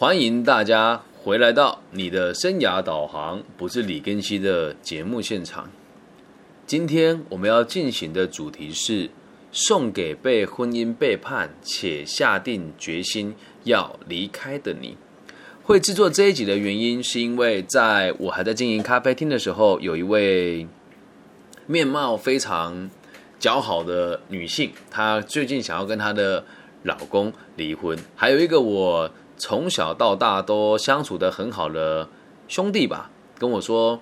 欢迎大家回来到你的生涯导航，不是李根熙的节目现场。今天我们要进行的主题是送给被婚姻背叛且下定决心要离开的你。会制作这一集的原因，是因为在我还在经营咖啡厅的时候，有一位面貌非常姣好的女性，她最近想要跟她的老公离婚。还有一个我。从小到大都相处的很好的兄弟吧，跟我说，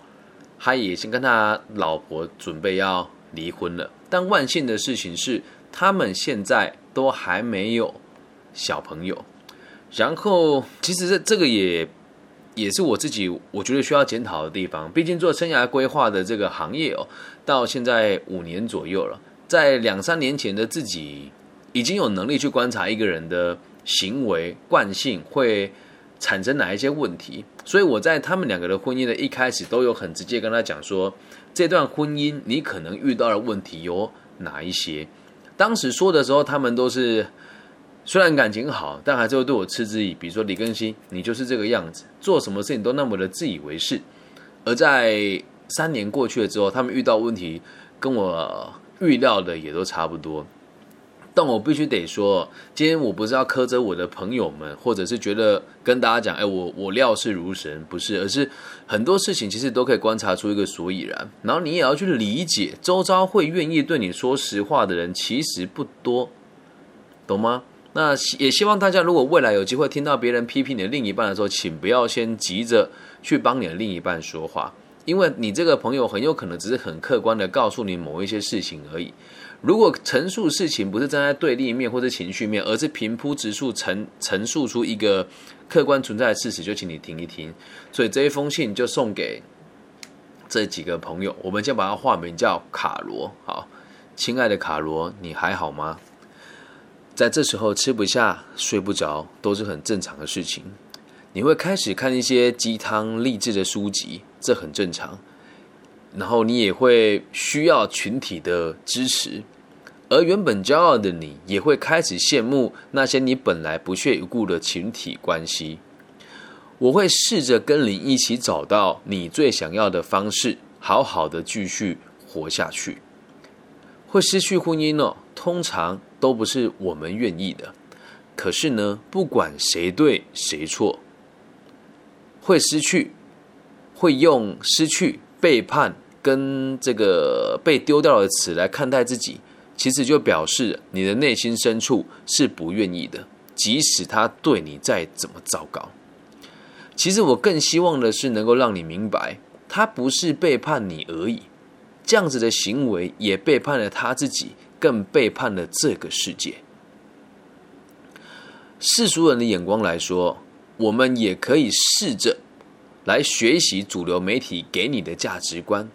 他也先跟他老婆准备要离婚了。但万幸的事情是，他们现在都还没有小朋友。然后，其实这这个也也是我自己我觉得需要检讨的地方。毕竟做生涯规划的这个行业哦，到现在五年左右了，在两三年前的自己已经有能力去观察一个人的。行为惯性会产生哪一些问题？所以我在他们两个的婚姻的一开始都有很直接跟他讲说，这段婚姻你可能遇到的问题有哪一些？当时说的时候，他们都是虽然感情好，但还是会对我嗤之以鼻，说李更新，你就是这个样子，做什么事情都那么的自以为是。而在三年过去了之后，他们遇到问题跟我预料的也都差不多。但我必须得说，今天我不是要苛责我的朋友们，或者是觉得跟大家讲，哎，我我料事如神，不是，而是很多事情其实都可以观察出一个所以然，然后你也要去理解，周遭会愿意对你说实话的人其实不多，懂吗？那也希望大家如果未来有机会听到别人批评你的另一半的时候，请不要先急着去帮你的另一半说话，因为你这个朋友很有可能只是很客观的告诉你某一些事情而已。如果陈述事情不是站在对立面或者情绪面，而是平铺直述陈陈述出一个客观存在的事实，就请你听一听。所以这一封信就送给这几个朋友，我们先把它化名叫卡罗。好，亲爱的卡罗，你还好吗？在这时候吃不下、睡不着都是很正常的事情。你会开始看一些鸡汤励志的书籍，这很正常。然后你也会需要群体的支持，而原本骄傲的你也会开始羡慕那些你本来不屑一顾的群体关系。我会试着跟你一起找到你最想要的方式，好好的继续活下去。会失去婚姻哦，通常都不是我们愿意的。可是呢，不管谁对谁错，会失去，会用失去背叛。跟这个被丢掉的词来看待自己，其实就表示你的内心深处是不愿意的，即使他对你再怎么糟糕。其实我更希望的是能够让你明白，他不是背叛你而已，这样子的行为也背叛了他自己，更背叛了这个世界。世俗人的眼光来说，我们也可以试着来学习主流媒体给你的价值观。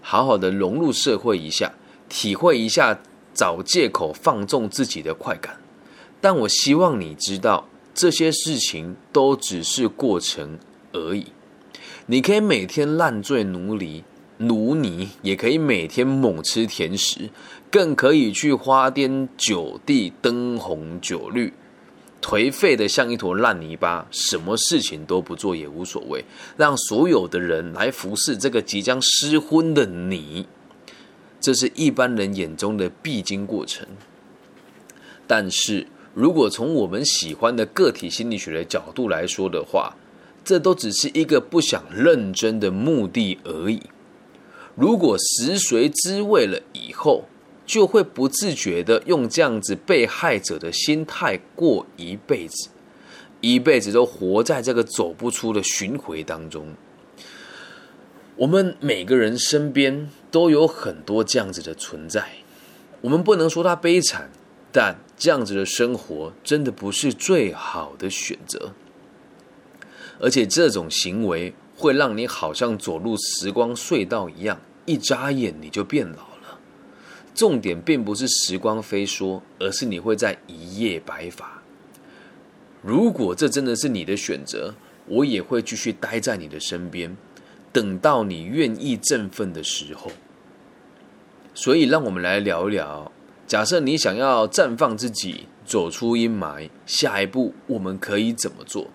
好好的融入社会一下，体会一下找借口放纵自己的快感。但我希望你知道，这些事情都只是过程而已。你可以每天烂醉奴隶、奴泥，也可以每天猛吃甜食，更可以去花天酒地、灯红酒绿。颓废的像一坨烂泥巴，什么事情都不做也无所谓，让所有的人来服侍这个即将失婚的你，这是一般人眼中的必经过程。但是如果从我们喜欢的个体心理学的角度来说的话，这都只是一个不想认真的目的而已。如果食髓知味了以后，就会不自觉的用这样子被害者的心态过一辈子，一辈子都活在这个走不出的循环当中。我们每个人身边都有很多这样子的存在，我们不能说他悲惨，但这样子的生活真的不是最好的选择。而且这种行为会让你好像走入时光隧道一样，一眨眼你就变老。重点并不是时光飞梭，而是你会在一夜白发。如果这真的是你的选择，我也会继续待在你的身边，等到你愿意振奋的时候。所以，让我们来聊一聊：假设你想要绽放自己，走出阴霾，下一步我们可以怎么做？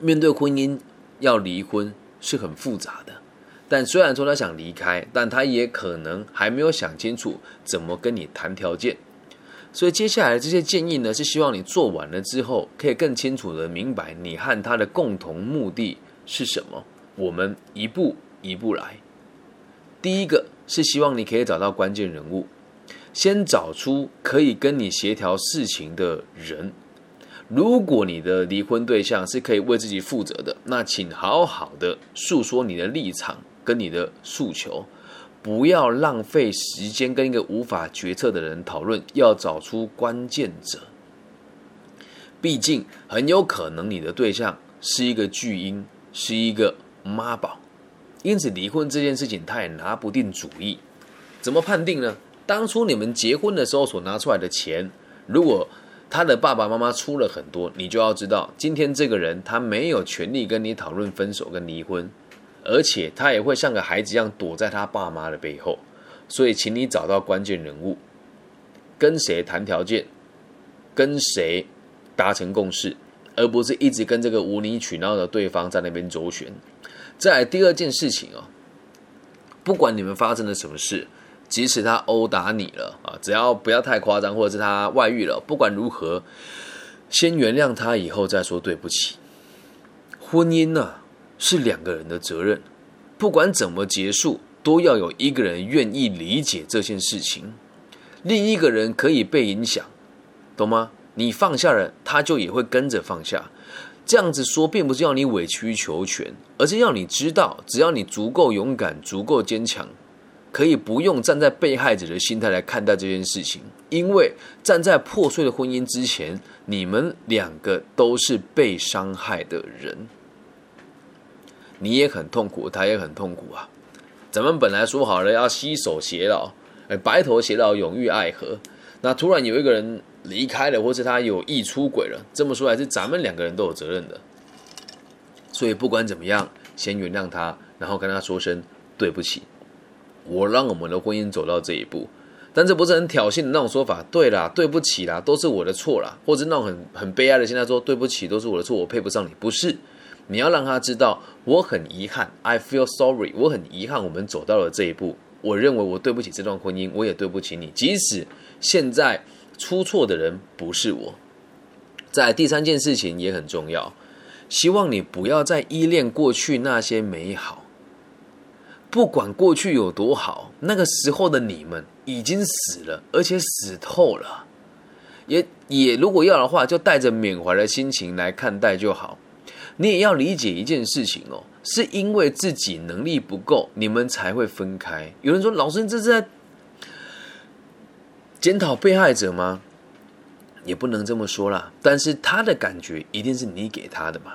面对婚姻要离婚是很复杂的。但虽然说他想离开，但他也可能还没有想清楚怎么跟你谈条件。所以接下来这些建议呢，是希望你做完了之后，可以更清楚的明白你和他的共同目的是什么。我们一步一步来。第一个是希望你可以找到关键人物，先找出可以跟你协调事情的人。如果你的离婚对象是可以为自己负责的，那请好好的诉说你的立场跟你的诉求。不要浪费时间跟一个无法决策的人讨论，要找出关键者。毕竟很有可能你的对象是一个巨婴，是一个妈宝，因此离婚这件事情他也拿不定主意。怎么判定呢？当初你们结婚的时候所拿出来的钱，如果他的爸爸妈妈出了很多，你就要知道，今天这个人他没有权利跟你讨论分手跟离婚。而且他也会像个孩子一样躲在他爸妈的背后，所以请你找到关键人物，跟谁谈条件，跟谁达成共识，而不是一直跟这个无理取闹的对方在那边周旋。再来第二件事情啊，不管你们发生了什么事，即使他殴打你了啊，只要不要太夸张，或者是他外遇了，不管如何，先原谅他，以后再说对不起。婚姻呢？是两个人的责任，不管怎么结束，都要有一个人愿意理解这件事情，另一个人可以被影响，懂吗？你放下了，他就也会跟着放下。这样子说，并不是要你委曲求全，而是要你知道，只要你足够勇敢、足够坚强，可以不用站在被害者的心态来看待这件事情，因为站在破碎的婚姻之前，你们两个都是被伤害的人。你也很痛苦，他也很痛苦啊！咱们本来说好了要携手偕老，哎，白头偕老，永浴爱河。那突然有一个人离开了，或是他有意出轨了，这么说来是咱们两个人都有责任的。所以不管怎么样，先原谅他，然后跟他说声对不起。我让我们的婚姻走到这一步，但这不是很挑衅的那种说法。对啦，对不起啦，都是我的错啦，或者那种很很悲哀的，现在说对不起，都是我的错，我配不上你，不是。你要让他知道，我很遗憾，I feel sorry，我很遗憾，我们走到了这一步。我认为我对不起这段婚姻，我也对不起你。即使现在出错的人不是我，在第三件事情也很重要，希望你不要再依恋过去那些美好。不管过去有多好，那个时候的你们已经死了，而且死透了。也也，如果要的话，就带着缅怀的心情来看待就好。你也要理解一件事情哦，是因为自己能力不够，你们才会分开。有人说：“老师，你这是在检讨被害者吗？”也不能这么说啦。但是他的感觉一定是你给他的嘛。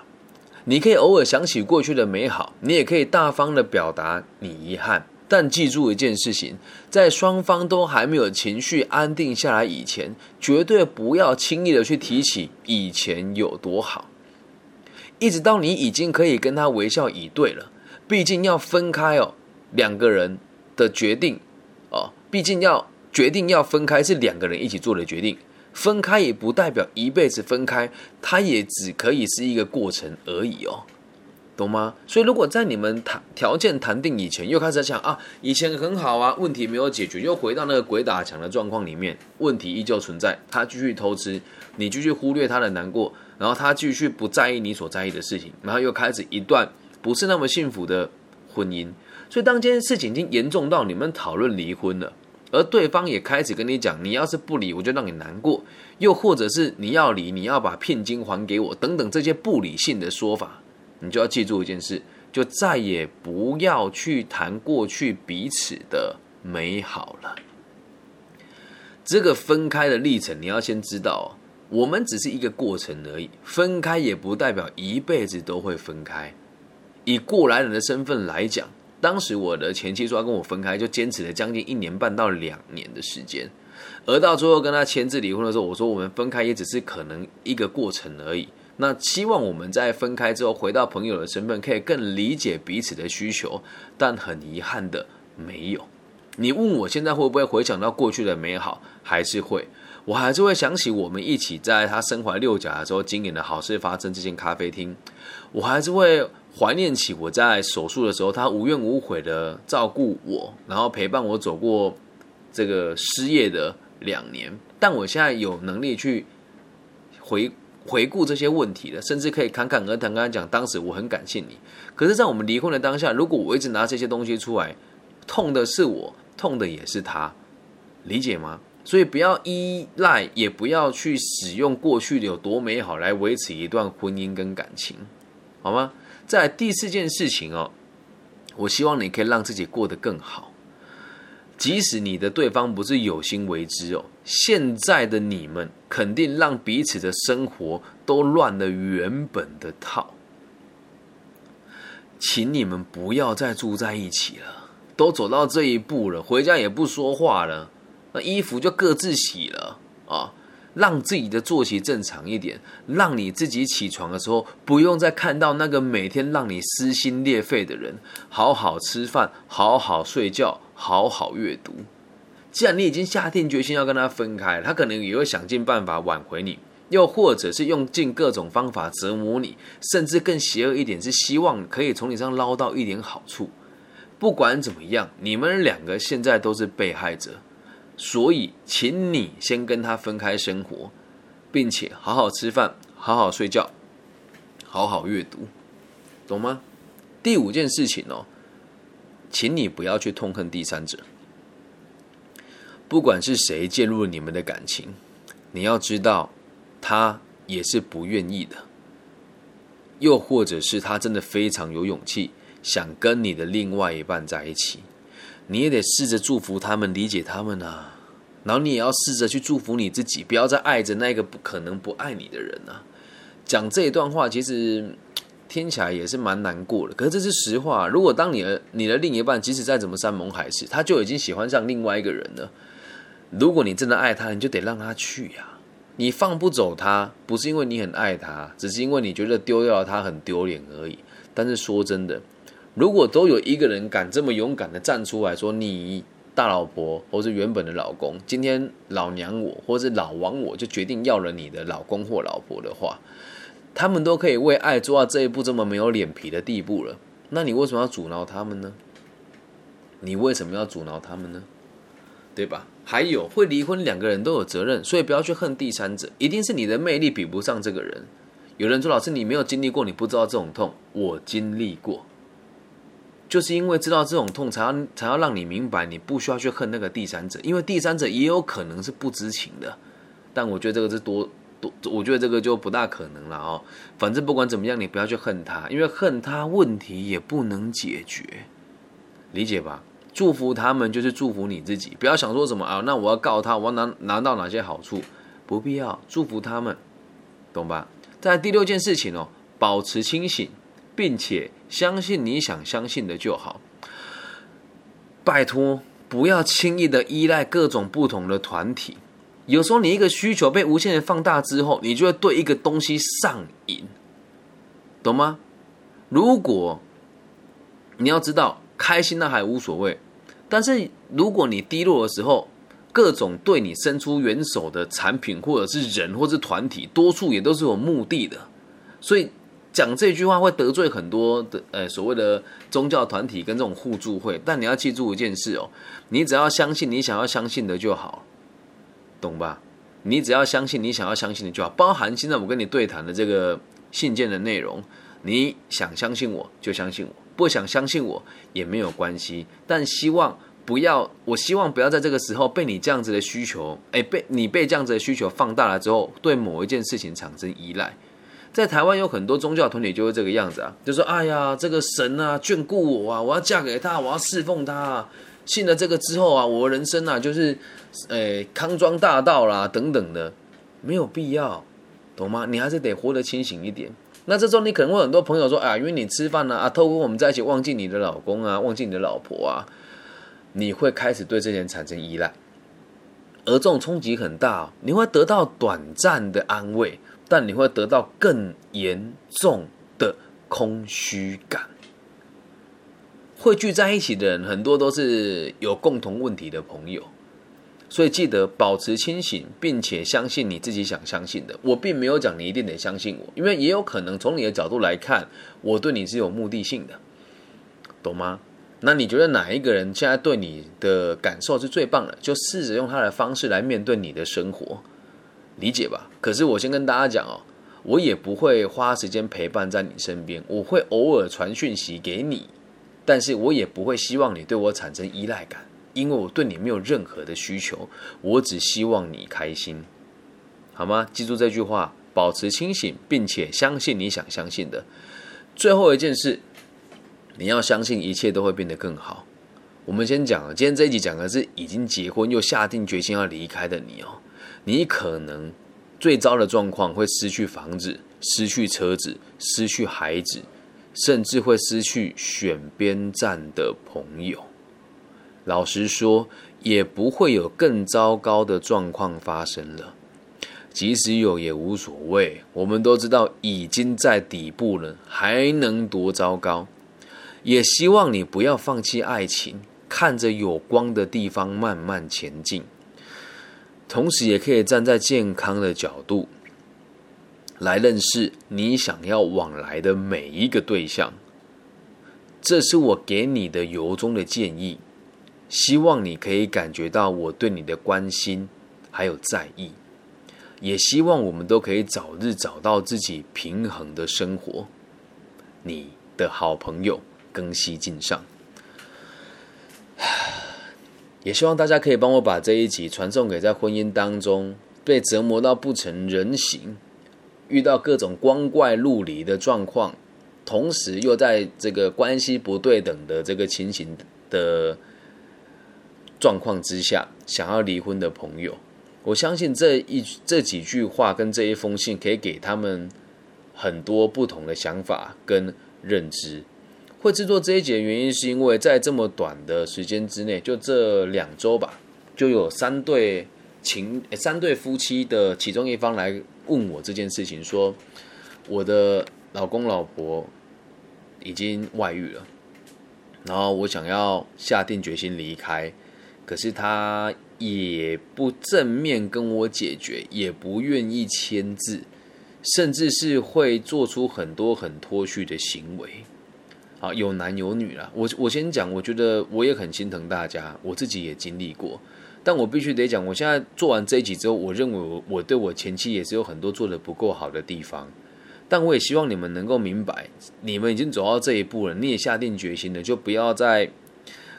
你可以偶尔想起过去的美好，你也可以大方的表达你遗憾。但记住一件事情，在双方都还没有情绪安定下来以前，绝对不要轻易的去提起以前有多好。一直到你已经可以跟他微笑以对了，毕竟要分开哦，两个人的决定哦，毕竟要决定要分开是两个人一起做的决定，分开也不代表一辈子分开，它也只可以是一个过程而已哦，懂吗？所以如果在你们谈条件谈定以前，又开始想啊，以前很好啊，问题没有解决，又回到那个鬼打墙的状况里面，问题依旧存在，他继续偷吃，你继续忽略他的难过。然后他继续不在意你所在意的事情，然后又开始一段不是那么幸福的婚姻。所以当这件事情已经严重到你们讨论离婚了，而对方也开始跟你讲，你要是不离，我就让你难过；又或者是你要离，你要把聘金还给我，等等这些不理性的说法，你就要记住一件事，就再也不要去谈过去彼此的美好了。这个分开的历程，你要先知道。我们只是一个过程而已，分开也不代表一辈子都会分开。以过来人的身份来讲，当时我的前妻说要跟我分开，就坚持了将近一年半到两年的时间。而到最后跟他签字离婚的时候，我说我们分开也只是可能一个过程而已。那希望我们在分开之后回到朋友的身份，可以更理解彼此的需求。但很遗憾的，没有。你问我现在会不会回想到过去的美好，还是会。我还是会想起我们一起在他身怀六甲的时候经营的好事发生这间咖啡厅，我还是会怀念起我在手术的时候，他无怨无悔的照顾我，然后陪伴我走过这个失业的两年。但我现在有能力去回回顾这些问题了，甚至可以侃侃而谈，跟他讲当时我很感谢你。可是，在我们离婚的当下，如果我一直拿这些东西出来，痛的是我，痛的也是他，理解吗？所以不要依赖，也不要去使用过去的有多美好来维持一段婚姻跟感情，好吗？在第四件事情哦，我希望你可以让自己过得更好，即使你的对方不是有心为之哦。现在的你们肯定让彼此的生活都乱了原本的套，请你们不要再住在一起了，都走到这一步了，回家也不说话了。那衣服就各自洗了啊，让自己的作息正常一点，让你自己起床的时候不用再看到那个每天让你撕心裂肺的人。好好吃饭，好好睡觉，好好阅读。既然你已经下定决心要跟他分开，他可能也会想尽办法挽回你，又或者是用尽各种方法折磨你，甚至更邪恶一点是希望可以从你身上捞到一点好处。不管怎么样，你们两个现在都是被害者。所以，请你先跟他分开生活，并且好好吃饭，好好睡觉，好好阅读，懂吗？第五件事情哦，请你不要去痛恨第三者，不管是谁介入了你们的感情，你要知道，他也是不愿意的，又或者是他真的非常有勇气，想跟你的另外一半在一起。你也得试着祝福他们，理解他们啊。然后你也要试着去祝福你自己，不要再爱着那个不可能不爱你的人啊。讲这一段话，其实听起来也是蛮难过的。可是这是实话。如果当你的你的另一半，即使再怎么山盟海誓，他就已经喜欢上另外一个人了。如果你真的爱他，你就得让他去呀。你放不走他，不是因为你很爱他，只是因为你觉得丢掉了他很丢脸而已。但是说真的。如果都有一个人敢这么勇敢的站出来说，你大老婆或是原本的老公，今天老娘我或是老王我就决定要了你的老公或老婆的话，他们都可以为爱做到这一步这么没有脸皮的地步了，那你为什么要阻挠他们呢？你为什么要阻挠他们呢？对吧？还有会离婚两个人都有责任，所以不要去恨第三者，一定是你的魅力比不上这个人。有人说老师你没有经历过，你不知道这种痛，我经历过。就是因为知道这种痛，才要才要让你明白，你不需要去恨那个第三者，因为第三者也有可能是不知情的。但我觉得这个是多多，我觉得这个就不大可能了哦。反正不管怎么样，你不要去恨他，因为恨他问题也不能解决，理解吧？祝福他们就是祝福你自己，不要想说什么啊，那我要告他，我要拿拿到哪些好处？不必要，祝福他们，懂吧？在第六件事情哦，保持清醒。并且相信你想相信的就好。拜托，不要轻易的依赖各种不同的团体。有时候你一个需求被无限的放大之后，你就会对一个东西上瘾，懂吗？如果你要知道开心那还无所谓，但是如果你低落的时候，各种对你伸出援手的产品或者是人或是团体，多数也都是有目的的，所以。讲这句话会得罪很多的呃所谓的宗教团体跟这种互助会，但你要记住一件事哦，你只要相信你想要相信的就好，懂吧？你只要相信你想要相信的就好，包含现在我跟你对谈的这个信件的内容，你想相信我就相信我，不想相信我也没有关系，但希望不要，我希望不要在这个时候被你这样子的需求，哎，被你被这样子的需求放大了之后，对某一件事情产生依赖。在台湾有很多宗教团体就是这个样子啊，就说：“哎呀，这个神啊眷顾我啊，我要嫁给他，我要侍奉他。信了这个之后啊，我人生啊就是，诶康庄大道啦等等的，没有必要，懂吗？你还是得活得清醒一点。那这时候你可能会很多朋友说：，啊，因为你吃饭呢啊，透过我们在一起忘记你的老公啊，忘记你的老婆啊，你会开始对这些人产生依赖，而这种冲击很大，你会得到短暂的安慰。”但你会得到更严重的空虚感。会聚在一起的人，很多都是有共同问题的朋友，所以记得保持清醒，并且相信你自己想相信的。我并没有讲你一定得相信我，因为也有可能从你的角度来看，我对你是有目的性的，懂吗？那你觉得哪一个人现在对你的感受是最棒的？就试着用他的方式来面对你的生活，理解吧？可是我先跟大家讲哦，我也不会花时间陪伴在你身边，我会偶尔传讯息给你，但是我也不会希望你对我产生依赖感，因为我对你没有任何的需求，我只希望你开心，好吗？记住这句话，保持清醒，并且相信你想相信的。最后一件事。你要相信一切都会变得更好。我们先讲，今天这一集讲的是已经结婚又下定决心要离开的你哦。你可能最糟的状况会失去房子、失去车子、失去孩子，甚至会失去选边站的朋友。老实说，也不会有更糟糕的状况发生了。即使有也无所谓，我们都知道已经在底部了，还能多糟糕？也希望你不要放弃爱情，看着有光的地方慢慢前进。同时，也可以站在健康的角度来认识你想要往来的每一个对象。这是我给你的由衷的建议，希望你可以感觉到我对你的关心还有在意，也希望我们都可以早日找到自己平衡的生活。你的好朋友。更新尽上，也希望大家可以帮我把这一集传送给在婚姻当中被折磨到不成人形、遇到各种光怪陆离的状况，同时又在这个关系不对等的这个情形的状况之下想要离婚的朋友。我相信这一这几句话跟这一封信可以给他们很多不同的想法跟认知。会制作这一节的原因，是因为在这么短的时间之内，就这两周吧，就有三对情三对夫妻的其中一方来问我这件事情，说我的老公老婆已经外遇了，然后我想要下定决心离开，可是他也不正面跟我解决，也不愿意签字，甚至是会做出很多很脱序的行为。啊，有男有女了。我我先讲，我觉得我也很心疼大家，我自己也经历过。但我必须得讲，我现在做完这一集之后，我认为我我对我前妻也是有很多做的不够好的地方。但我也希望你们能够明白，你们已经走到这一步了，你也下定决心了，就不要再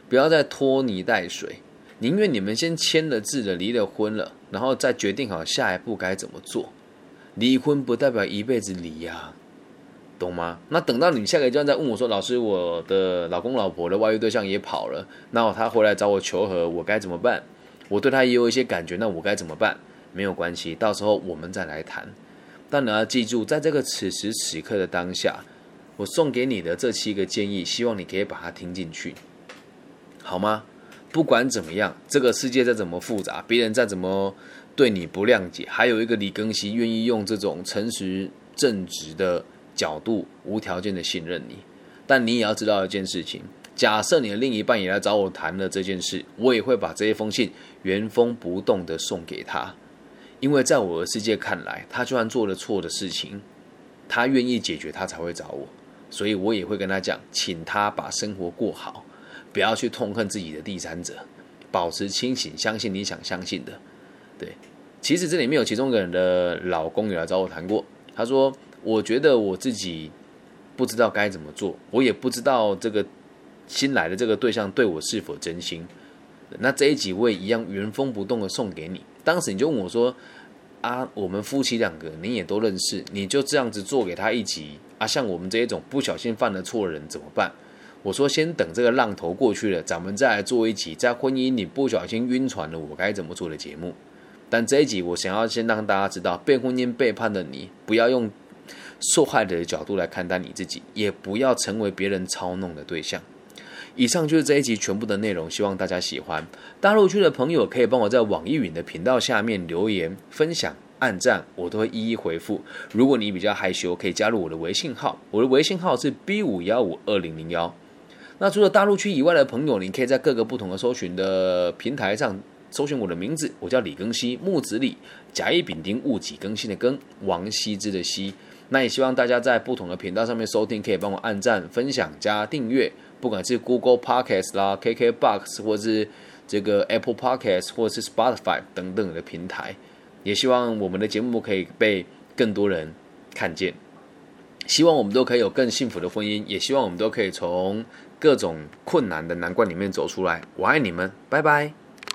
不要再拖泥带水，宁愿你们先签了字了，离了婚了，然后再决定好下一步该怎么做。离婚不代表一辈子离呀。懂吗？那等到你下个阶段再问我说：“老师，我的老公老婆的外遇对象也跑了，那他回来找我求和，我该怎么办？我对他也有一些感觉，那我该怎么办？没有关系，到时候我们再来谈。但你要记住，在这个此时此刻的当下，我送给你的这七个建议，希望你可以把它听进去，好吗？不管怎么样，这个世界再怎么复杂，别人再怎么对你不谅解，还有一个李庚希愿意用这种诚实正直的。角度无条件的信任你，但你也要知道一件事情：假设你的另一半也来找我谈了这件事，我也会把这一封信原封不动的送给他，因为在我的世界看来，他就算做了错的事情，他愿意解决，他才会找我，所以我也会跟他讲，请他把生活过好，不要去痛恨自己的第三者，保持清醒，相信你想相信的。对，其实这里面有其中一个人的老公也来找我谈过，他说。我觉得我自己不知道该怎么做，我也不知道这个新来的这个对象对我是否真心。那这一集我也一样原封不动的送给你。当时你就问我说：“啊，我们夫妻两个你也都认识，你就这样子做给他一集啊？像我们这一种不小心犯了错的人怎么办？”我说：“先等这个浪头过去了，咱们再来做一集在婚姻里不小心晕船了我该怎么做的节目。”但这一集我想要先让大家知道，被婚姻背叛的你不要用。受害者的角度来看待你自己，也不要成为别人操弄的对象。以上就是这一集全部的内容，希望大家喜欢。大陆区的朋友可以帮我在网易云的频道下面留言、分享、按赞，我都会一一回复。如果你比较害羞，可以加入我的微信号，我的微信号是 B 五幺五二零零幺。那除了大陆区以外的朋友，你可以在各个不同的搜寻的平台上搜寻我的名字，我叫李庚希，木子李，甲乙丙丁戊己庚辛的庚，王羲之的羲。那也希望大家在不同的频道上面收听，可以帮我按赞、分享、加订阅，不管是 Google Podcast 啦、KKBox 或是这个 Apple Podcast 或是 Spotify 等等的平台。也希望我们的节目可以被更多人看见。希望我们都可以有更幸福的婚姻，也希望我们都可以从各种困难的难关里面走出来。我爱你们，拜拜。